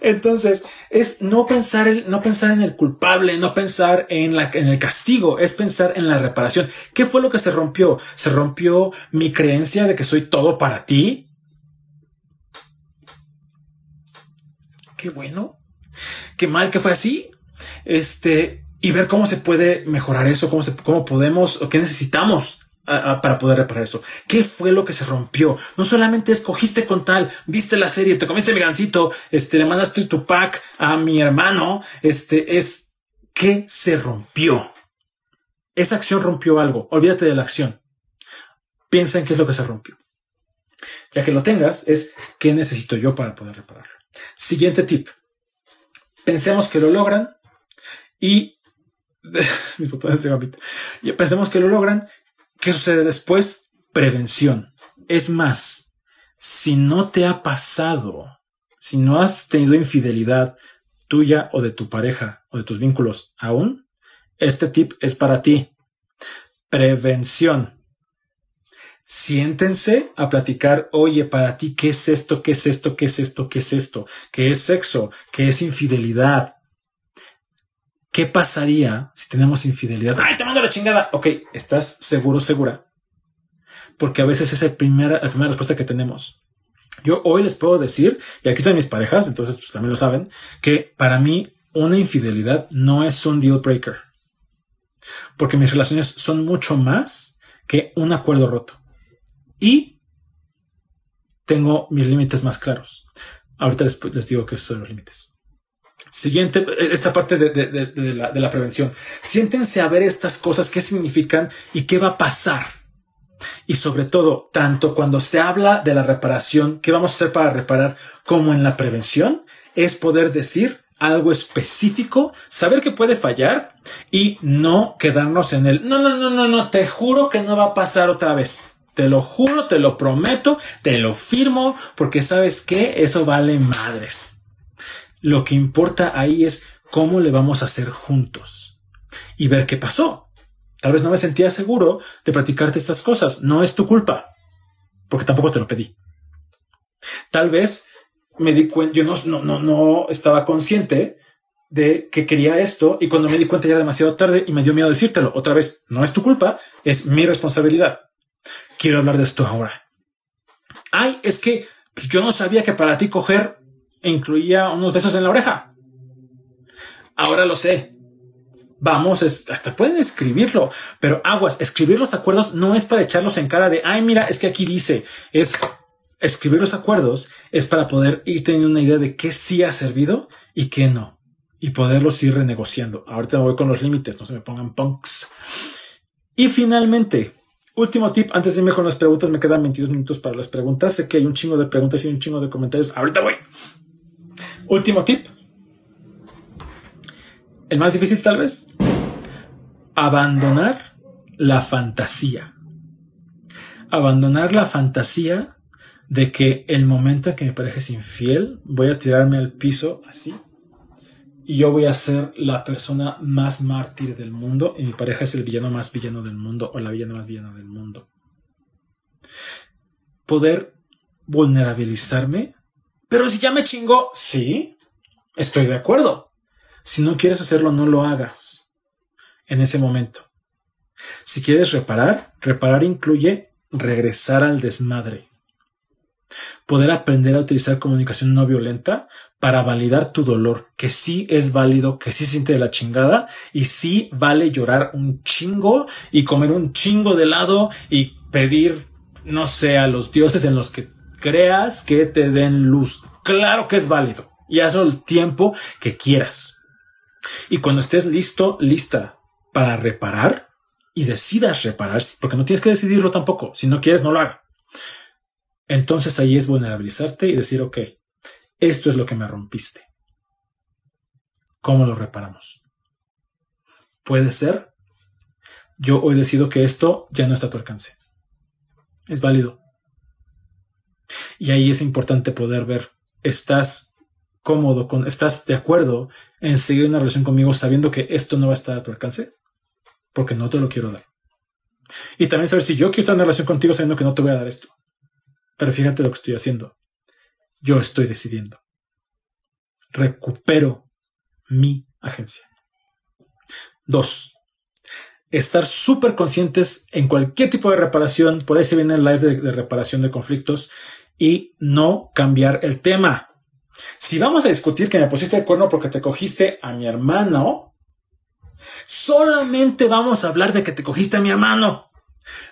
Entonces, es no pensar, el, no pensar en el culpable, no pensar en, la, en el castigo, es pensar en la reparación. ¿Qué fue lo que se rompió? ¿Se rompió mi creencia de que soy todo para ti? Qué bueno. Qué mal que fue así. Este, y ver cómo se puede mejorar eso, cómo, cómo podemos o qué necesitamos para poder reparar eso. ¿Qué fue lo que se rompió? No solamente escogiste con tal, viste la serie, te comiste mi gancito, este, le mandaste tu pack a mi hermano, este, es ¿Qué se rompió? Esa acción rompió algo. Olvídate de la acción. Piensa en qué es lo que se rompió. Ya que lo tengas, es qué necesito yo para poder repararlo. Siguiente tip. Pensemos que lo logran y mis botones de pensemos que lo logran. ¿Qué sucede después? Prevención. Es más, si no te ha pasado, si no has tenido infidelidad tuya o de tu pareja o de tus vínculos aún, este tip es para ti. Prevención. Siéntense a platicar, oye, para ti, ¿qué es esto? ¿Qué es esto? ¿Qué es esto? ¿Qué es esto? ¿Qué es sexo? ¿Qué es infidelidad? ¿Qué pasaría si tenemos infidelidad? ¡Ay, te mando la chingada! Ok, ¿estás seguro, segura? Porque a veces es el primera, la primera respuesta que tenemos. Yo hoy les puedo decir, y aquí están mis parejas, entonces pues también lo saben, que para mí una infidelidad no es un deal breaker. Porque mis relaciones son mucho más que un acuerdo roto. Y tengo mis límites más claros. Ahorita les, digo que esos son los límites. Siguiente, esta parte de, la, de la prevención. Siéntense a ver estas cosas, qué significan y qué va a pasar. Y sobre todo, tanto cuando se habla de la reparación, qué vamos a hacer para reparar, como en la prevención, es poder decir algo específico, saber que puede fallar y no quedarnos en el, no, no, no, no, no, te juro que no va a pasar otra vez. Te lo juro, te lo prometo, te lo firmo, porque sabes que eso vale madres. Lo que importa ahí es cómo le vamos a hacer juntos y ver qué pasó. Tal vez no me sentía seguro de platicarte estas cosas. No es tu culpa, porque tampoco te lo pedí. Tal vez me di cuenta, yo no, no, no, no estaba consciente de que quería esto y cuando me di cuenta ya era demasiado tarde y me dio miedo decírtelo. Otra vez, no es tu culpa, es mi responsabilidad quiero hablar de esto ahora. Ay, es que yo no sabía que para ti coger incluía unos besos en la oreja. Ahora lo sé. Vamos, hasta pueden escribirlo, pero aguas, escribir los acuerdos no es para echarlos en cara de, ay, mira, es que aquí dice, es escribir los acuerdos es para poder ir teniendo una idea de qué sí ha servido y qué no, y poderlos ir renegociando. Ahorita me voy con los límites, no se me pongan punks. Y finalmente, Último tip, antes de irme con las preguntas, me quedan 22 minutos para las preguntas. Sé que hay un chingo de preguntas y un chingo de comentarios. Ahorita voy. Último tip. El más difícil tal vez. Abandonar la fantasía. Abandonar la fantasía de que el momento en que mi pareja es infiel, voy a tirarme al piso así y yo voy a ser la persona más mártir del mundo y mi pareja es el villano más villano del mundo o la villana más villana del mundo. Poder vulnerabilizarme. Pero si ya me chingó, sí, estoy de acuerdo. Si no quieres hacerlo, no lo hagas en ese momento. Si quieres reparar, reparar incluye regresar al desmadre. Poder aprender a utilizar comunicación no violenta para validar tu dolor, que sí es válido, que sí siente de la chingada y sí vale llorar un chingo y comer un chingo de helado y pedir, no sé, a los dioses en los que creas que te den luz. Claro que es válido y hazlo el tiempo que quieras. Y cuando estés listo, lista para reparar y decidas reparar, porque no tienes que decidirlo tampoco. Si no quieres, no lo hagas. Entonces ahí es vulnerabilizarte y decir, ok, esto es lo que me rompiste. ¿Cómo lo reparamos? Puede ser. Yo hoy decido que esto ya no está a tu alcance. Es válido. Y ahí es importante poder ver, ¿estás cómodo con, estás de acuerdo en seguir una relación conmigo sabiendo que esto no va a estar a tu alcance? Porque no te lo quiero dar. Y también saber si yo quiero estar en una relación contigo sabiendo que no te voy a dar esto. Pero fíjate lo que estoy haciendo. Yo estoy decidiendo. Recupero mi agencia. Dos, estar súper conscientes en cualquier tipo de reparación. Por ahí se viene el live de, de, reparación de conflictos y no cambiar el tema. Si vamos a discutir que me pusiste el cuerno porque te cogiste a mi hermano, solamente vamos a hablar de que te cogiste a mi hermano.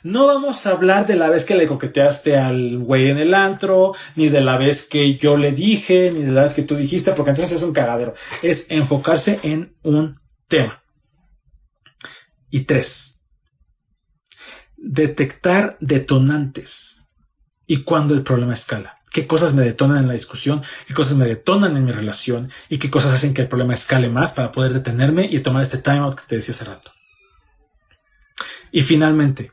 No vamos a hablar de la vez que le coqueteaste al güey en el antro, ni de la vez que yo le dije, ni de la vez que tú dijiste, porque entonces es un cagadero. Es enfocarse en un tema. Y tres, detectar detonantes y cuando el problema escala. Qué cosas me detonan en la discusión, qué cosas me detonan en mi relación y qué cosas hacen que el problema escale más para poder detenerme y tomar este timeout que te decía hace rato. Y finalmente,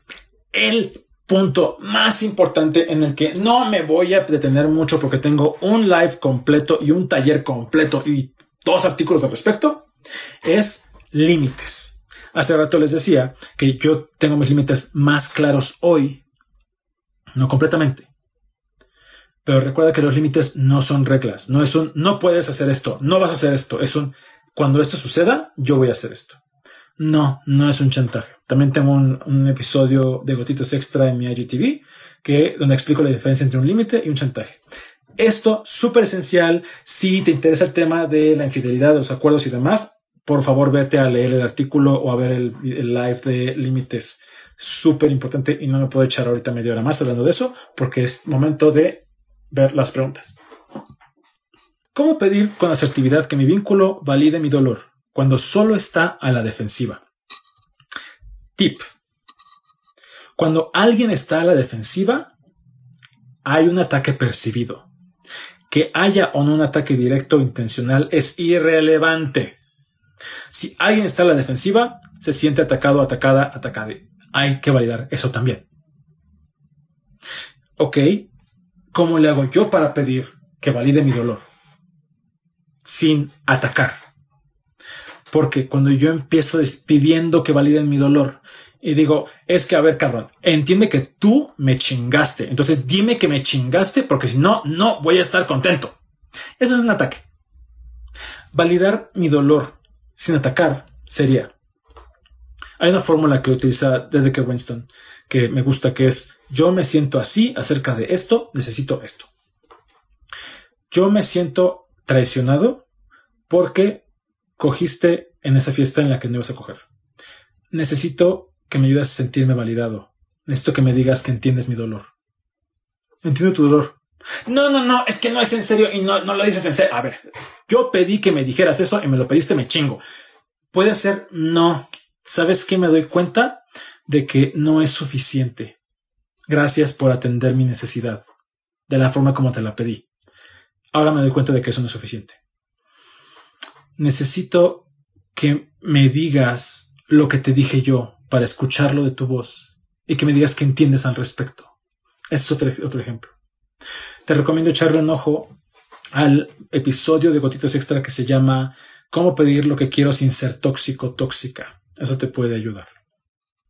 el punto más importante en el que no me voy a detener mucho porque tengo un live completo y un taller completo y dos artículos al respecto es límites. Hace rato les decía que yo tengo mis límites más claros hoy, no completamente. Pero recuerda que los límites no son reglas, no es un no puedes hacer esto, no vas a hacer esto, es un cuando esto suceda, yo voy a hacer esto. No, no es un chantaje. También tengo un, episodio de gotitas extra en mi IGTV que donde explico la diferencia entre un límite y un chantaje. Esto súper esencial. Si te interesa el tema de la infidelidad, de los acuerdos y demás, por favor vete a leer el artículo o a ver el, el live de límites. Súper importante y no me puedo echar ahorita media hora más hablando de eso porque es momento de ver las preguntas. ¿Cómo pedir con asertividad que mi vínculo valide mi dolor cuando solo está a la defensiva? Tip. Cuando alguien está a la defensiva, hay un ataque percibido. Que haya o no un ataque directo o intencional es irrelevante. Si alguien está a la defensiva, se siente atacado, atacada, atacada. Hay que validar eso también. Ok, ¿cómo le hago yo para pedir que valide mi dolor? Sin atacar. Porque cuando yo empiezo pidiendo que validen mi dolor y digo, es que, a ver, cabrón, entiende que tú me chingaste. Entonces dime que me chingaste porque si no, no voy a estar contento. Eso es un ataque. Validar mi dolor sin atacar sería. Hay una fórmula que utiliza Dedeke Winston que me gusta, que es yo me siento así acerca de esto, necesito esto. Yo me siento traicionado porque cogiste en esa fiesta en la que no ibas a coger. Necesito que me ayudes a sentirme validado. Necesito que me digas que entiendes mi dolor. Entiendo tu dolor. No, no, no, es que no es en serio y no, no lo dices en serio. A ver, yo pedí que me dijeras eso y me lo pediste, me chingo. Puede ser, no. ¿Sabes qué me doy cuenta? De que no es suficiente. Gracias por atender mi necesidad de la forma como te la pedí. Ahora me doy cuenta de que eso no es suficiente. Necesito que me digas lo que te dije yo para escucharlo de tu voz y que me digas que entiendes al respecto. Ese es otro, otro ejemplo. Te recomiendo echarle un ojo al episodio de Gotitas Extra que se llama Cómo pedir lo que quiero sin ser tóxico, tóxica. Eso te puede ayudar.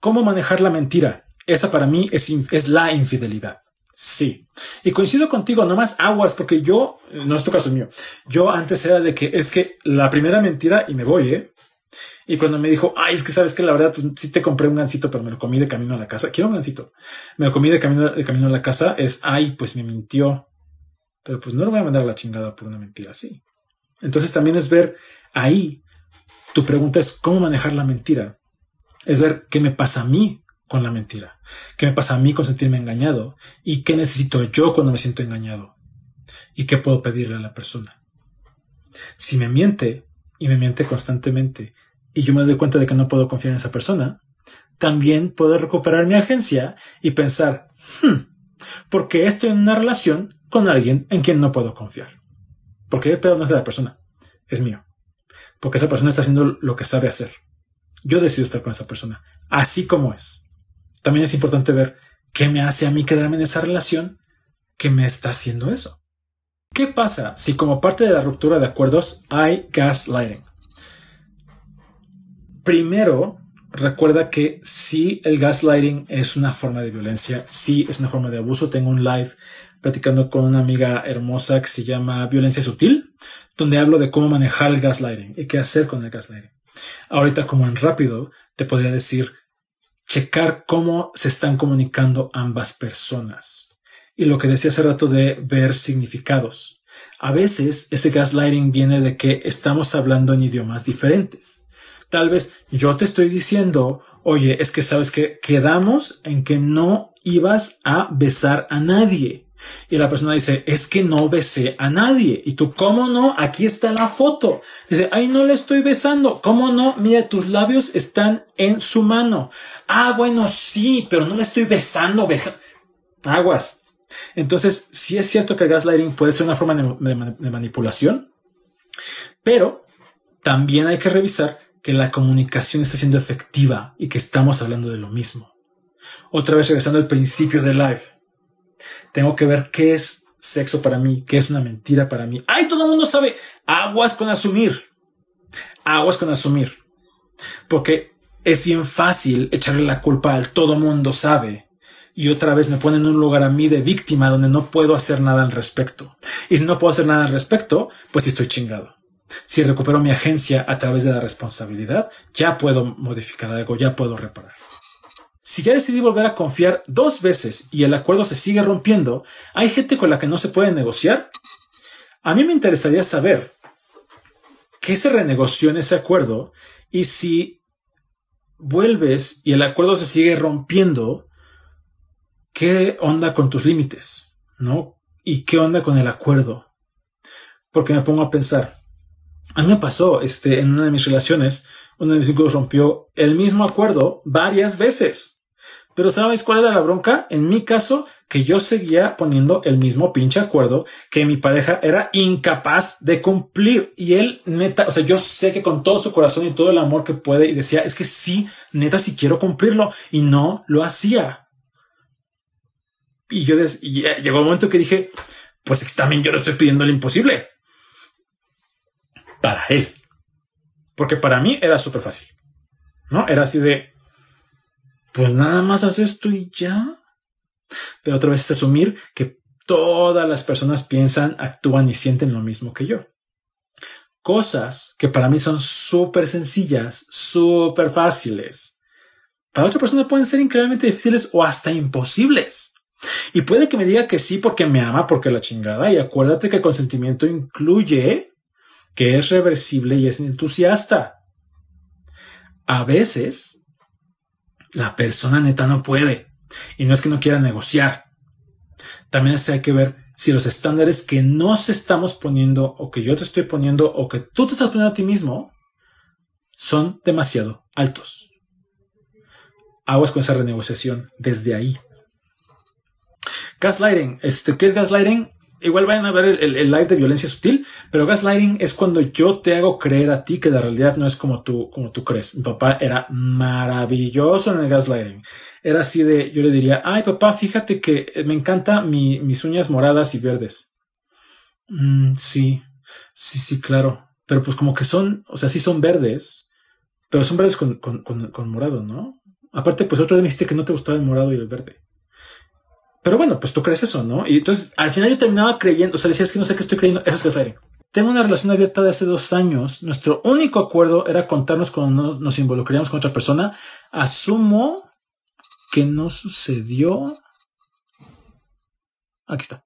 ¿Cómo manejar la mentira? Esa para mí es, es la infidelidad. Sí. Y coincido contigo, no más aguas, porque yo, no es tu caso mío, yo antes era de que es que la primera mentira y me voy, ¿eh? Y cuando me dijo, ay, es que sabes que la verdad, pues sí te compré un gansito, pero me lo comí de camino a la casa. Quiero un gansito. Me lo comí de camino, de camino a la casa. Es, ay, pues me mintió. Pero pues no lo voy a mandar la chingada por una mentira así. Entonces también es ver ahí. Tu pregunta es cómo manejar la mentira. Es ver qué me pasa a mí con la mentira. ¿Qué me pasa a mí con sentirme engañado? ¿Y qué necesito yo cuando me siento engañado? ¿Y qué puedo pedirle a la persona? Si me miente y me miente constantemente y yo me doy cuenta de que no puedo confiar en esa persona, también puedo recuperar mi agencia y pensar, hmm, ¿por qué estoy en una relación con alguien en quien no puedo confiar? Porque el pedo no es de la persona, es mío. Porque esa persona está haciendo lo que sabe hacer. Yo decido estar con esa persona, así como es. También es importante ver qué me hace a mí quedarme en esa relación que me está haciendo eso. ¿Qué pasa si como parte de la ruptura de acuerdos hay gaslighting? Primero, recuerda que si el gaslighting es una forma de violencia, si es una forma de abuso. Tengo un live platicando con una amiga hermosa que se llama Violencia Sutil, donde hablo de cómo manejar el gaslighting y qué hacer con el gaslighting. Ahorita, como en rápido, te podría decir checar cómo se están comunicando ambas personas. Y lo que decía hace rato de ver significados. A veces ese gaslighting viene de que estamos hablando en idiomas diferentes. Tal vez yo te estoy diciendo, oye, es que sabes que quedamos en que no ibas a besar a nadie. Y la persona dice, es que no besé a nadie. Y tú, ¿cómo no? Aquí está la foto. Dice, ay, no le estoy besando. ¿Cómo no? Mira, tus labios están en su mano. Ah, bueno, sí, pero no le estoy besando, besando. Aguas. Entonces, sí es cierto que el gaslighting puede ser una forma de manipulación, pero también hay que revisar que la comunicación está siendo efectiva y que estamos hablando de lo mismo. Otra vez regresando al principio de live. Tengo que ver qué es sexo para mí, qué es una mentira para mí. ¡Ay, todo el mundo sabe! Aguas con asumir. Aguas con asumir. Porque es bien fácil echarle la culpa al todo mundo sabe. Y otra vez me ponen en un lugar a mí de víctima donde no puedo hacer nada al respecto. Y si no puedo hacer nada al respecto, pues estoy chingado. Si recupero mi agencia a través de la responsabilidad, ya puedo modificar algo, ya puedo reparar. Si ya decidí volver a confiar dos veces y el acuerdo se sigue rompiendo, ¿hay gente con la que no se puede negociar? A mí me interesaría saber qué se renegoció en ese acuerdo y si vuelves y el acuerdo se sigue rompiendo, ¿qué onda con tus límites? ¿No? ¿Y qué onda con el acuerdo? Porque me pongo a pensar, a mí me pasó, este, en una de mis relaciones, uno de mis hijos rompió el mismo acuerdo varias veces. Pero ¿sabes cuál era la bronca? En mi caso, que yo seguía poniendo el mismo pinche acuerdo que mi pareja era incapaz de cumplir. Y él, neta, o sea, yo sé que con todo su corazón y todo el amor que puede, y decía, es que sí, neta, sí quiero cumplirlo. Y no lo hacía. Y yo y llegó un momento que dije, pues también yo le estoy pidiendo el imposible para él. Porque para mí era súper fácil. ¿No? Era así de, pues nada más haces esto y ya. Pero otra vez es asumir que todas las personas piensan, actúan y sienten lo mismo que yo. Cosas que para mí son súper sencillas, súper fáciles. Para otra persona pueden ser increíblemente difíciles o hasta imposibles. Y puede que me diga que sí porque me ama, porque la chingada. Y acuérdate que el consentimiento incluye que es reversible y es entusiasta. A veces la persona neta no puede y no es que no quiera negociar. También hay que ver si los estándares que nos estamos poniendo o que yo te estoy poniendo o que tú te estás poniendo a ti mismo son demasiado altos. Aguas con esa renegociación desde ahí. Gaslighting. Este, ¿Qué es gaslighting? Igual vayan a ver el, live de violencia sutil, pero gaslighting es cuando yo te hago creer a ti que la realidad no es como tú, como tú crees. Mi papá era maravilloso en el gaslighting. Era así de, yo le diría, ay papá, fíjate que me encanta mis uñas moradas y verdes. Mm, sí, sí, sí, claro. Pero pues como que son, o sea, sí son verdes, pero son verdes con, con, con morado, ¿no? Aparte, pues otro día me dijiste que no te gustaba el morado y el verde. Pero bueno, pues tú crees eso, ¿no? Y entonces al final yo terminaba creyendo, o sea, decías que no sé qué estoy creyendo, eso es gaslighting. Tengo una relación abierta de hace dos años. Nuestro único acuerdo era contarnos cuando nos involucraríamos con otra persona. Asumo que no sucedió. Aquí está.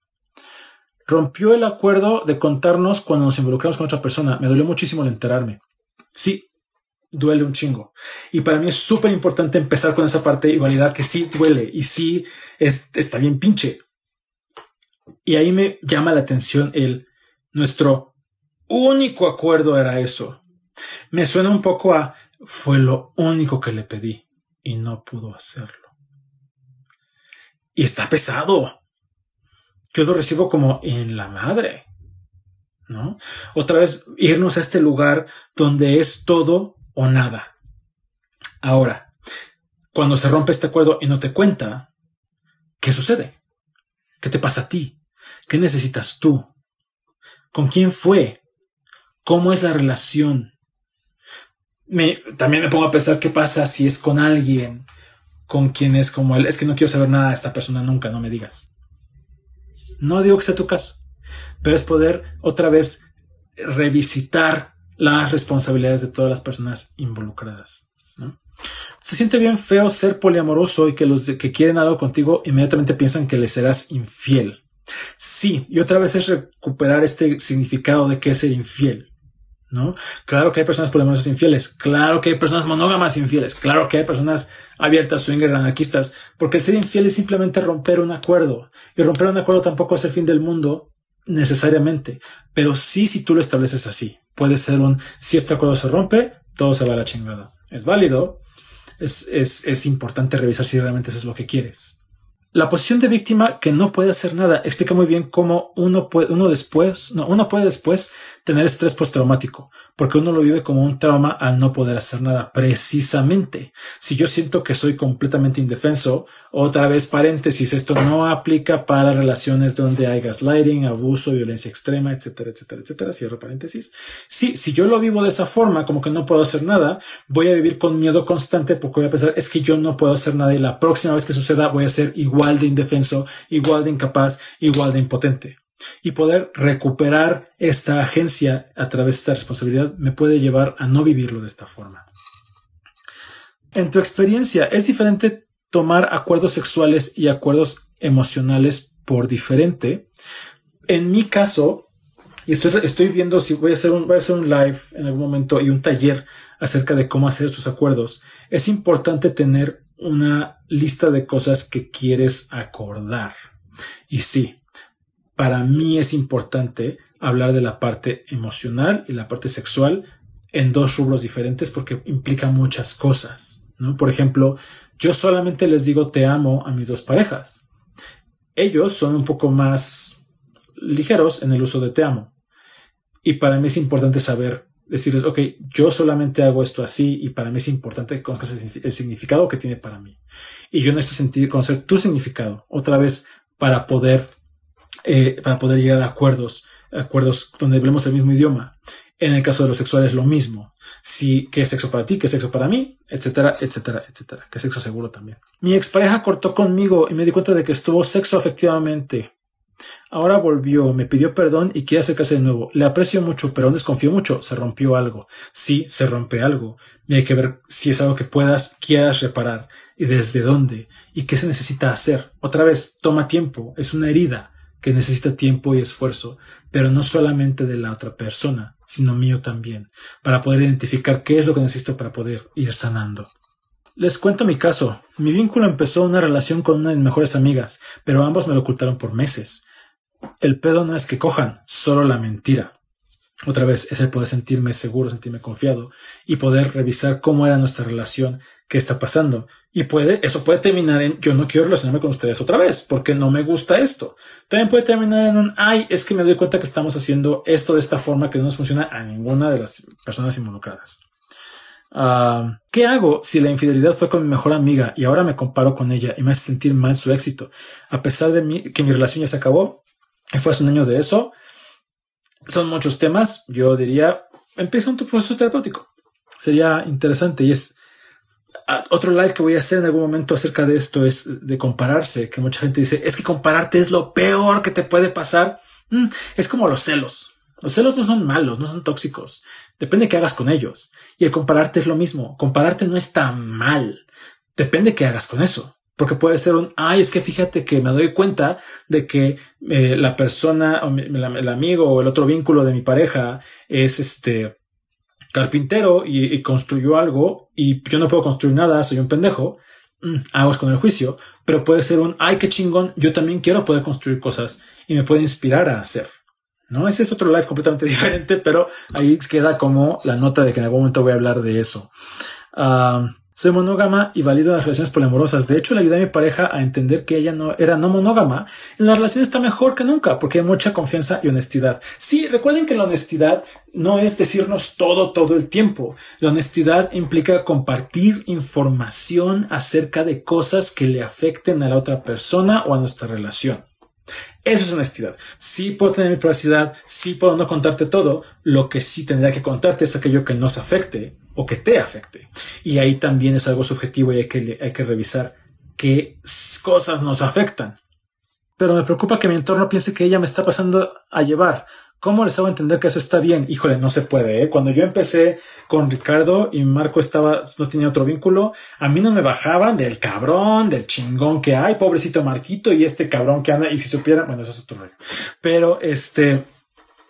Rompió el acuerdo de contarnos cuando nos involucramos con otra persona. Me dolió muchísimo el enterarme. Sí, duele un chingo. Y para mí es súper importante empezar con esa parte y validar que sí duele y sí está bien pinche. Y ahí me llama la atención el nuestro único acuerdo era eso. Me suena un poco a fue lo único que le pedí y no pudo hacerlo. Y está pesado. Yo lo recibo como en la madre. ¿No? Otra vez irnos a este lugar donde es todo o nada. Ahora, cuando se rompe este acuerdo y no te cuenta, ¿qué sucede? ¿Qué te pasa a ti? ¿Qué necesitas tú? ¿Con quién fue? ¿Cómo es la relación? Me, también me pongo a pensar qué pasa si es con alguien con quien es como él. Es que no quiero saber nada de esta persona nunca, no me digas. No digo que sea tu caso, pero es poder otra vez revisitar las responsabilidades de todas las personas involucradas. Se siente bien feo ser poliamoroso y que los que quieren algo contigo inmediatamente piensan que le serás infiel. Sí, y otra vez es recuperar este significado de que es ser infiel. ¿no? Claro que hay personas poliamorosas infieles, claro que hay personas monógamas infieles, claro que hay personas abiertas, swingers, anarquistas, porque ser infiel es simplemente romper un acuerdo. Y romper un acuerdo tampoco es el fin del mundo necesariamente, pero sí si tú lo estableces así. Puede ser un, si este acuerdo se rompe, todo se va a la chingada. Es válido, es, es, es importante revisar si realmente eso es lo que quieres. La posición de víctima que no puede hacer nada explica muy bien cómo uno puede, uno después, no, uno puede después tener estrés postraumático, porque uno lo vive como un trauma al no poder hacer nada. Precisamente, si yo siento que soy completamente indefenso, otra vez paréntesis, esto no aplica para relaciones donde hay gaslighting, abuso, violencia extrema, etcétera, etcétera, etcétera. Cierro paréntesis. Sí, si yo lo vivo de esa forma, como que no puedo hacer nada, voy a vivir con miedo constante porque voy a pensar, es que yo no puedo hacer nada y la próxima vez que suceda voy a ser igual de indefenso, igual de incapaz, igual de impotente y poder recuperar esta agencia a través de esta responsabilidad me puede llevar a no vivirlo de esta forma. En tu experiencia, ¿es diferente tomar acuerdos sexuales y acuerdos emocionales por diferente? En mi caso, y estoy, viendo si voy a, hacer un, voy a hacer un live en algún momento y un taller acerca de cómo hacer estos acuerdos, es importante tener una lista de cosas que quieres acordar. Y sí, para mí es importante hablar de la parte emocional y la parte sexual en dos rubros diferentes porque implica muchas cosas. ¿no? Por ejemplo, yo solamente les digo te amo a mis dos parejas. Ellos son un poco más ligeros en el uso de te amo. Y para mí es importante saber decirles, ok, yo solamente hago esto así y para mí es importante que conozcas el significado que tiene para mí. Y yo necesito sentir, conocer tu significado otra vez para poder eh, para poder llegar a acuerdos, acuerdos donde hablemos el mismo idioma. En el caso de los sexuales, lo mismo. Si, qué es sexo para ti, qué es sexo para mí, etcétera, etcétera, etcétera. Qué sexo seguro también. Mi expareja cortó conmigo y me di cuenta de que estuvo sexo afectivamente. Ahora volvió, me pidió perdón y quiere acercarse de nuevo. Le aprecio mucho, pero desconfío mucho. Se rompió algo. Sí, se rompe algo. Y hay que ver si es algo que puedas, quieras reparar y desde dónde y qué se necesita hacer. Otra vez, toma tiempo. Es una herida que necesita tiempo y esfuerzo, pero no solamente de la otra persona, sino mío también, para poder identificar qué es lo que necesito para poder ir sanando. Les cuento mi caso. Mi vínculo empezó una relación con una de mis mejores amigas, pero ambos me lo ocultaron por meses. El pedo no es que cojan, solo la mentira. Otra vez es el poder sentirme seguro, sentirme confiado y poder revisar cómo era nuestra relación, qué está pasando. Y puede, eso puede terminar en yo no quiero relacionarme con ustedes otra vez porque no me gusta esto. También puede terminar en un ay, es que me doy cuenta que estamos haciendo esto de esta forma que no nos funciona a ninguna de las personas involucradas. Ah, ¿Qué hago si la infidelidad fue con mi mejor amiga y ahora me comparo con ella y me hace sentir mal su éxito? A pesar de que mi relación ya se acabó y fue hace un año de eso, son muchos temas. Yo diría, empieza un proceso terapéutico. Sería interesante y es otro live que voy a hacer en algún momento acerca de esto es de compararse, que mucha gente dice, es que compararte es lo peor que te puede pasar. Mm, es como los celos. Los celos no son malos, no son tóxicos. Depende de qué hagas con ellos. Y el compararte es lo mismo. Compararte no está mal. Depende de qué hagas con eso. Porque puede ser un, ay, es que fíjate que me doy cuenta de que eh, la persona, o el amigo o el otro vínculo de mi pareja es este carpintero y, construyó algo y yo no puedo construir nada, soy un pendejo. Mm, hago con el juicio, pero puede ser un, ay, qué chingón, yo también quiero poder construir cosas y me puede inspirar a hacer. ¿no? Ese es otro live completamente diferente, pero ahí queda como la nota de que en algún momento voy a hablar de eso. Ah, soy monógama y valido las relaciones poliamorosas. De hecho, le ayudé a mi pareja a entender que ella no era no monógama. En la relación está mejor que nunca porque hay mucha confianza y honestidad. Sí, recuerden que la honestidad no es decirnos todo todo el tiempo. La honestidad implica compartir información acerca de cosas que le afecten a la otra persona o a nuestra relación. Eso es honestidad. Sí puedo tener mi privacidad, sí puedo no contarte todo. Lo que sí tendría que contarte es aquello que nos afecte o que te afecte. Y ahí también es algo subjetivo y hay que, hay que revisar qué cosas nos afectan. Pero me preocupa que mi entorno piense que ella me está pasando a llevar. ¿Cómo les hago entender que eso está bien? Híjole, no se puede. ¿eh? Cuando yo empecé con Ricardo y Marco estaba, no tenía otro vínculo, a mí no me bajaban del cabrón, del chingón que hay, pobrecito Marquito y este cabrón que anda. Y si supieran, bueno, eso es otro rollo. Pero este,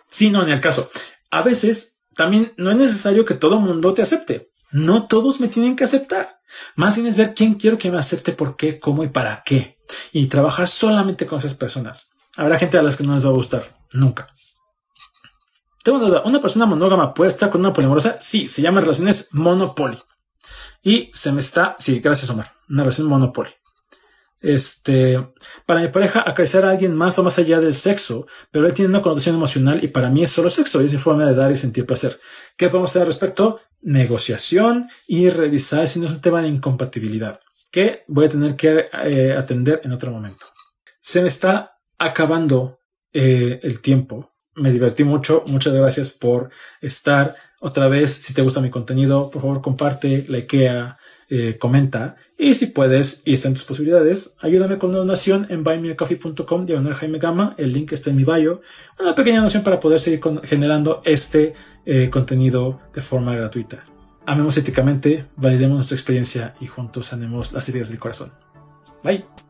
sí, no, en el caso. A veces también no es necesario que todo mundo te acepte. No todos me tienen que aceptar. Más bien es ver quién quiero que me acepte, por qué, cómo y para qué. Y trabajar solamente con esas personas. Habrá gente a las que no les va a gustar. Nunca. Tengo una duda. ¿Una persona monógama puede estar con una polimorosa? Sí, se llama relaciones monopoly. Y se me está, sí, gracias Omar, una relación monopoly. Este, para mi pareja, acariciar a alguien más o más allá del sexo, pero él tiene una connotación emocional y para mí es solo sexo es mi forma de dar y sentir placer. ¿Qué podemos hacer al respecto? Negociación y revisar si no es un tema de incompatibilidad que voy a tener que eh, atender en otro momento. Se me está acabando eh, el tiempo. Me divertí mucho. Muchas gracias por estar otra vez. Si te gusta mi contenido, por favor comparte, likea, eh, comenta. Y si puedes y está en tus posibilidades, ayúdame con una donación en buymeacoffee.com diagonal Jaime Gama. El link está en mi bio. Una pequeña donación para poder seguir generando este contenido de forma gratuita. Amemos éticamente, validemos nuestra experiencia y juntos sanemos las heridas del corazón. Bye.